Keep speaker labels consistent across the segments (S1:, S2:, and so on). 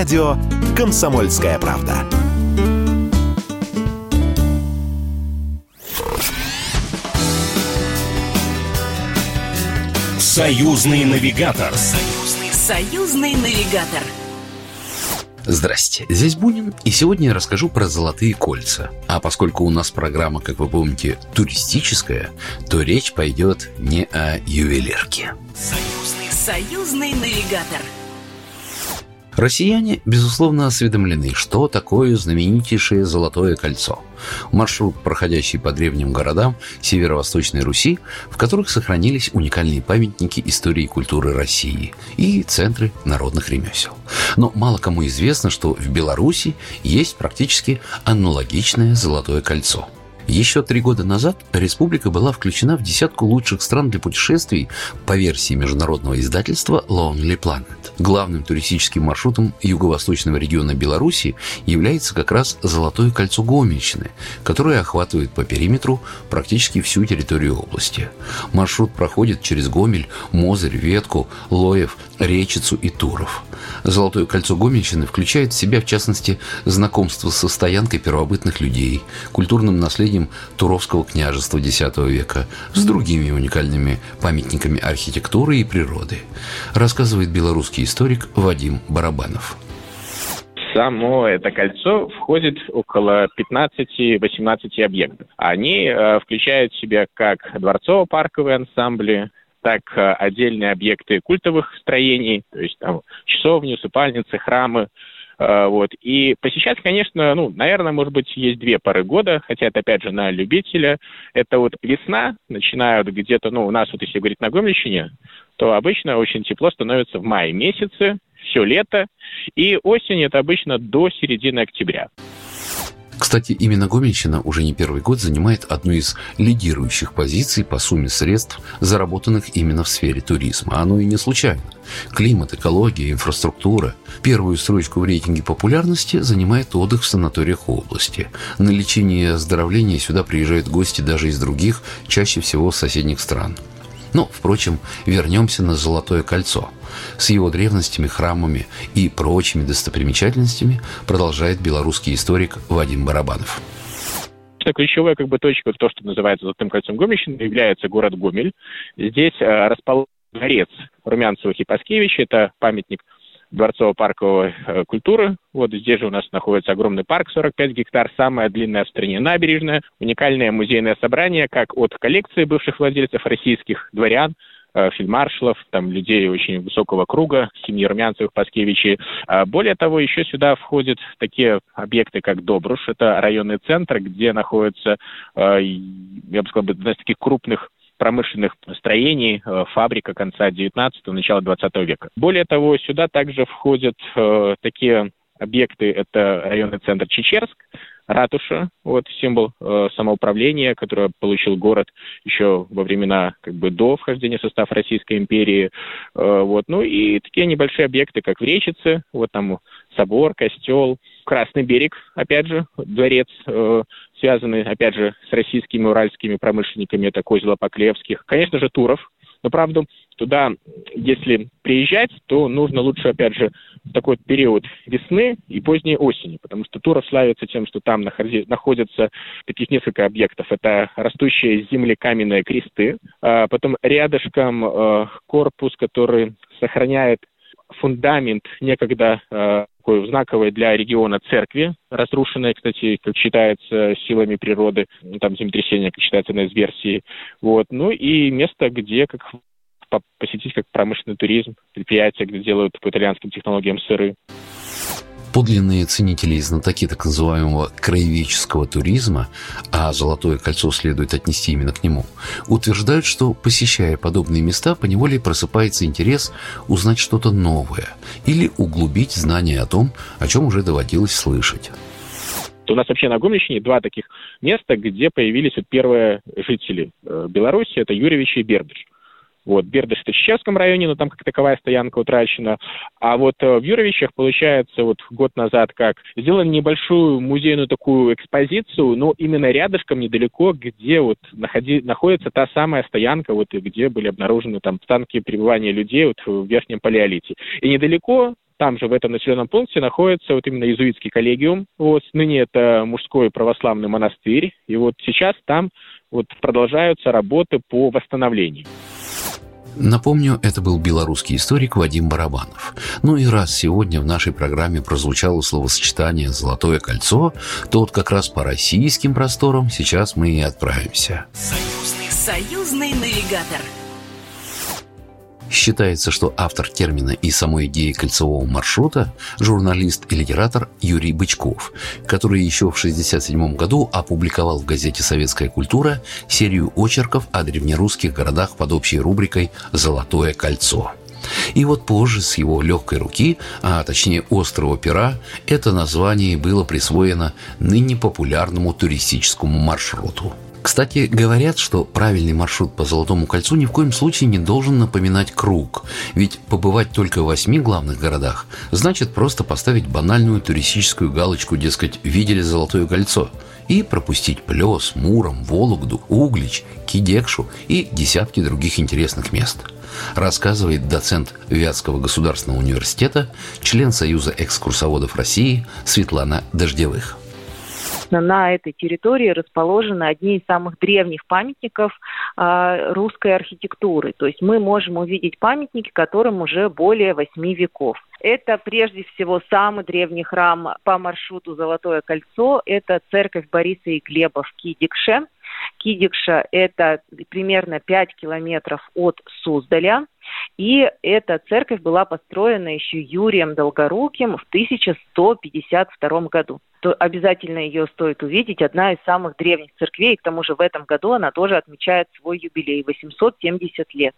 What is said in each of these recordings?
S1: радио «Комсомольская правда».
S2: Союзный навигатор.
S3: Союзный, союзный навигатор.
S4: Здрасте, здесь Бунин, и сегодня я расскажу про золотые кольца. А поскольку у нас программа, как вы помните, туристическая, то речь пойдет не о ювелирке.
S3: Союзный, союзный навигатор.
S4: Россияне, безусловно, осведомлены, что такое знаменитейшее Золотое кольцо. Маршрут, проходящий по древним городам Северо-Восточной Руси, в которых сохранились уникальные памятники истории и культуры России и центры народных ремесел. Но мало кому известно, что в Беларуси есть практически аналогичное Золотое кольцо – еще три года назад республика была включена в десятку лучших стран для путешествий по версии международного издательства Lonely Planet. Главным туристическим маршрутом юго-восточного региона Беларуси является как раз Золотое кольцо Гомельщины, которое охватывает по периметру практически всю территорию области. Маршрут проходит через Гомель, Мозырь, Ветку, Лоев, Речицу и Туров. Золотое кольцо Гомельщины включает в себя, в частности, знакомство со стоянкой первобытных людей, культурным наследием наследием Туровского княжества X века с другими уникальными памятниками архитектуры и природы, рассказывает белорусский историк Вадим Барабанов
S5: само это кольцо входит около 15-18 объектов. Они э, включают в себя как дворцово-парковые ансамбли, так э, отдельные объекты культовых строений, то есть там часовни, усыпальницы, храмы, вот. И посещать, конечно, ну, наверное, может быть, есть две пары года, хотя это, опять же, на любителя. Это вот весна, начинают где-то, ну, у нас вот, если говорить на Гомельщине, то обычно очень тепло становится в мае месяце, все лето, и осень это обычно до середины октября.
S4: Кстати, именно Гомельщина уже не первый год занимает одну из лидирующих позиций по сумме средств, заработанных именно в сфере туризма. Оно и не случайно. Климат, экология, инфраструктура. Первую строчку в рейтинге популярности занимает отдых в санаториях области. На лечение и оздоровление сюда приезжают гости даже из других, чаще всего соседних стран. Но, впрочем, вернемся на Золотое кольцо. С его древностями, храмами и прочими достопримечательностями продолжает белорусский историк Вадим Барабанов.
S5: Ключевая как бы точка, то, что называется Золотым кольцом Гомельщины, является город Гомель. Здесь э, расположен дворец Румянцева и Паскевича. Это памятник дворцово-парковой э, культуры. Вот здесь же у нас находится огромный парк, 45 гектар, самая длинная в стране набережная, уникальное музейное собрание как от коллекции бывших владельцев российских дворян, э, фельдмаршалов, там, людей очень высокого круга, семьи Румянцевых, Паскевичи. А более того, еще сюда входят такие объекты, как Добруш, это районный центр, где находится, э, я бы сказал, одна из таких крупных промышленных строений, э, фабрика конца 19-го, начала 20 века. Более того, сюда также входят э, такие объекты, это районный центр Чечерск, ратуша, вот символ э, самоуправления, который получил город еще во времена как бы до вхождения в состав Российской империи, э, вот, ну и такие небольшие объекты, как в Речице, вот там собор, костел, Красный берег, опять же, дворец, э, связанный, опять же, с российскими уральскими промышленниками, это Козела Поклевских. Конечно же, Туров. Но, правда, туда, если приезжать, то нужно лучше, опять же, в такой период весны и поздней осени, потому что Туров славится тем, что там находятся таких несколько объектов. Это растущие земли каменные кресты, а потом рядышком э, корпус, который сохраняет фундамент некогда э, такой знаковой для региона церкви, разрушенной, кстати, как считается, силами природы, ну, там землетрясение, как считается одна из версий. Вот. Ну и место, где как посетить как промышленный туризм, предприятия, где делают по итальянским технологиям сыры.
S4: Подлинные ценители и знатоки так называемого краеведческого туризма, а Золотое кольцо следует отнести именно к нему, утверждают, что, посещая подобные места, поневоле просыпается интерес узнать что-то новое или углубить знания о том, о чем уже доводилось слышать.
S5: У нас вообще на Гомельщине два таких места, где появились вот первые жители э, Беларуси, это Юрьевич и Бердыш. Вот, Бердыш в Чечевском районе, но там как таковая стоянка утрачена. А вот э, в Юровичах, получается, вот год назад как, сделали небольшую музейную такую экспозицию, но именно рядышком, недалеко, где вот находи, находится та самая стоянка, вот где были обнаружены там станки пребывания людей вот в Верхнем Палеолите. И недалеко там же, в этом населенном пункте, находится вот именно иезуитский коллегиум. Вот, ныне это мужской православный монастырь. И вот сейчас там вот продолжаются работы по восстановлению.
S4: Напомню, это был белорусский историк Вадим Барабанов. Ну и раз сегодня в нашей программе прозвучало словосочетание «золотое кольцо», то вот как раз по российским просторам сейчас мы и отправимся.
S3: Союзный, союзный навигатор.
S4: Считается, что автор термина и самой идеи кольцевого маршрута – журналист и литератор Юрий Бычков, который еще в 1967 году опубликовал в газете «Советская культура» серию очерков о древнерусских городах под общей рубрикой «Золотое кольцо». И вот позже с его легкой руки, а точнее острого пера, это название было присвоено ныне популярному туристическому маршруту – кстати, говорят, что правильный маршрут по Золотому кольцу ни в коем случае не должен напоминать круг. Ведь побывать только в восьми главных городах значит просто поставить банальную туристическую галочку, дескать, видели Золотое кольцо, и пропустить Плес, Муром, Вологду, Углич, Кидекшу и десятки других интересных мест. Рассказывает доцент Вятского государственного университета, член Союза экскурсоводов России Светлана Дождевых
S6: собственно, на этой территории расположены одни из самых древних памятников э, русской архитектуры. То есть мы можем увидеть памятники, которым уже более восьми веков. Это прежде всего самый древний храм по маршруту Золотое кольцо. Это церковь Бориса и Глеба в Кидикше. Кидикша – это примерно 5 километров от Суздаля. И эта церковь была построена еще Юрием Долгоруким в 1152 году. То обязательно ее стоит увидеть. Одна из самых древних церквей. К тому же в этом году она тоже отмечает свой юбилей – 870 лет.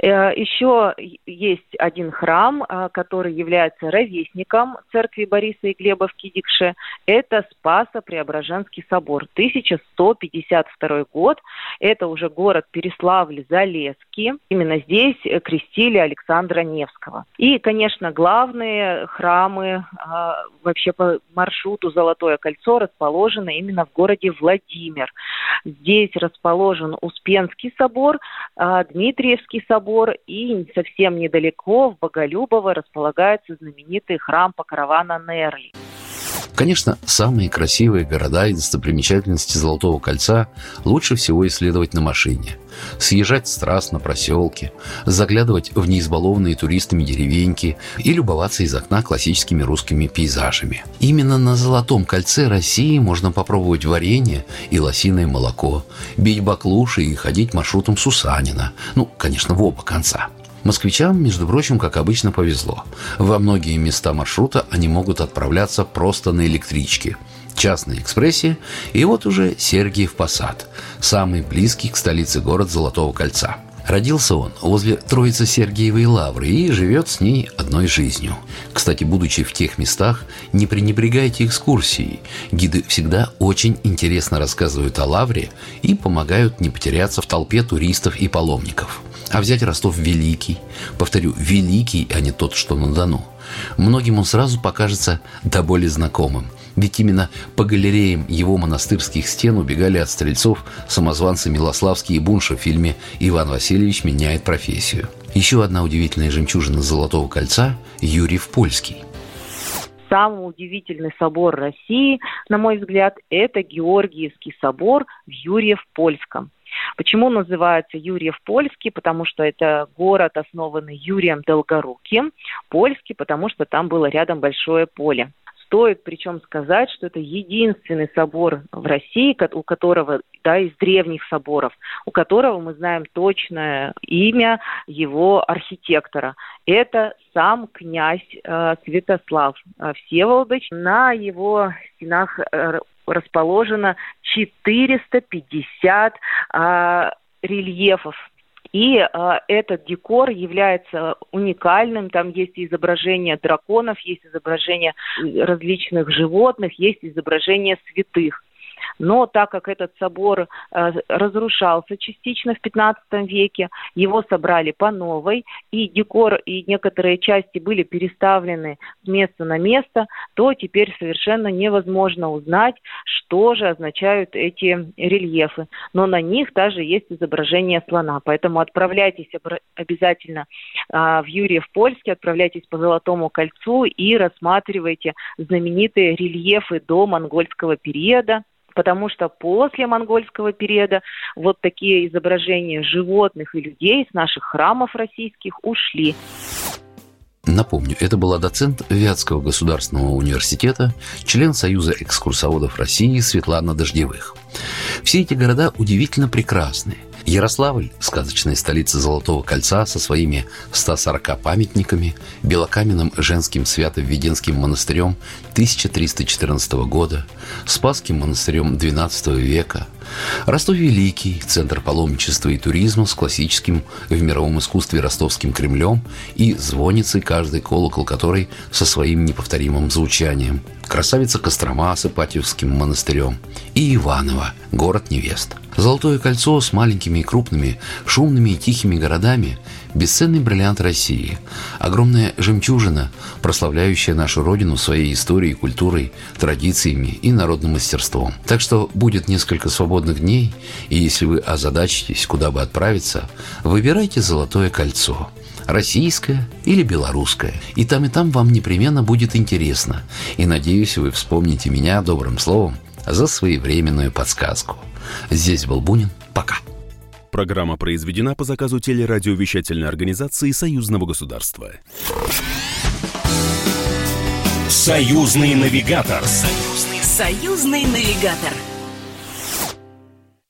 S6: Э, Еще есть один храм, э, который является ровесником церкви Бориса и Глеба в Кидикше. Это Спасо-Преображенский собор, 1152 год. Это уже город Переславль-Залесский. Именно здесь крестили Александра Невского. И, конечно, главные храмы э, вообще по маршруту Золотое кольцо расположены именно в городе Владимир. Здесь расположен Успенский собор, Дмитриевский собор, собор, и совсем недалеко, в Боголюбово, располагается знаменитый храм Покрована Нерли.
S4: Конечно, самые красивые города и достопримечательности Золотого кольца лучше всего исследовать на машине. Съезжать с трасс на проселки, заглядывать в неизбалованные туристами деревеньки и любоваться из окна классическими русскими пейзажами. Именно на Золотом кольце России можно попробовать варенье и лосиное молоко, бить баклуши и ходить маршрутом Сусанина. Ну, конечно, в оба конца. Москвичам, между прочим, как обычно, повезло. Во многие места маршрута они могут отправляться просто на электричке. Частной экспрессе, и вот уже Сергиев Посад, самый близкий к столице город Золотого кольца. Родился он возле Троицы Сергиевой Лавры и живет с ней одной жизнью. Кстати, будучи в тех местах, не пренебрегайте экскурсией. Гиды всегда очень интересно рассказывают о Лавре и помогают не потеряться в толпе туристов и паломников. А взять Ростов Великий, повторю, Великий, а не тот, что на Дону, многим он сразу покажется до боли знакомым. Ведь именно по галереям его монастырских стен убегали от стрельцов самозванцы Милославский и Бунша в фильме «Иван Васильевич меняет профессию». Еще одна удивительная жемчужина Золотого кольца – Юрьев Польский
S6: самый удивительный собор России, на мой взгляд, это Георгиевский собор в Юрьев-Польском. Почему называется Юрьев Польский? Потому что это город, основанный Юрием Долгоруким. Польский, потому что там было рядом большое поле. Стоит причем сказать, что это единственный собор в России, у которого, да, из древних соборов, у которого мы знаем точное имя его архитектора. Это сам князь э, Святослав э, Всеволодович. На его стенах э, расположено 450 э, рельефов и э, этот декор является уникальным. Там есть изображения драконов, есть изображения различных животных, есть изображения святых. Но так как этот собор э, разрушался частично в 15 веке, его собрали по новой, и декор и некоторые части были переставлены с места на место, то теперь совершенно невозможно узнать, что же означают эти рельефы. Но на них также есть изображение слона. Поэтому отправляйтесь обязательно а, в Юрьев Польский, отправляйтесь по Золотому кольцу и рассматривайте знаменитые рельефы до монгольского периода, потому что после монгольского периода вот такие изображения животных и людей с наших храмов российских ушли.
S4: Напомню, это была доцент Вятского государственного университета, член Союза экскурсоводов России Светлана Дождевых. Все эти города удивительно прекрасные. Ярославль – сказочная столица Золотого кольца со своими 140 памятниками, белокаменным женским свято-введенским монастырем 1314 года, Спасским монастырем XII века – Ростов Великий, центр паломничества и туризма с классическим в мировом искусстве ростовским Кремлем и звонницей, каждый колокол которой со своим неповторимым звучанием. Красавица Кострома с Ипатьевским монастырем и Иваново, город невест. Золотое кольцо с маленькими и крупными, шумными и тихими городами – бесценный бриллиант России, огромная жемчужина, прославляющая нашу родину своей историей, культурой, традициями и народным мастерством. Так что будет несколько свободных дней, и если вы озадачитесь, куда бы отправиться, выбирайте «Золотое кольцо» российское или белорусское. И там, и там вам непременно будет интересно. И надеюсь, вы вспомните меня добрым словом за своевременную подсказку. Здесь был Бунин. Пока.
S2: Программа произведена по заказу телерадиовещательной организации Союзного государства. Союзный навигатор.
S3: Союзный, Союзный навигатор.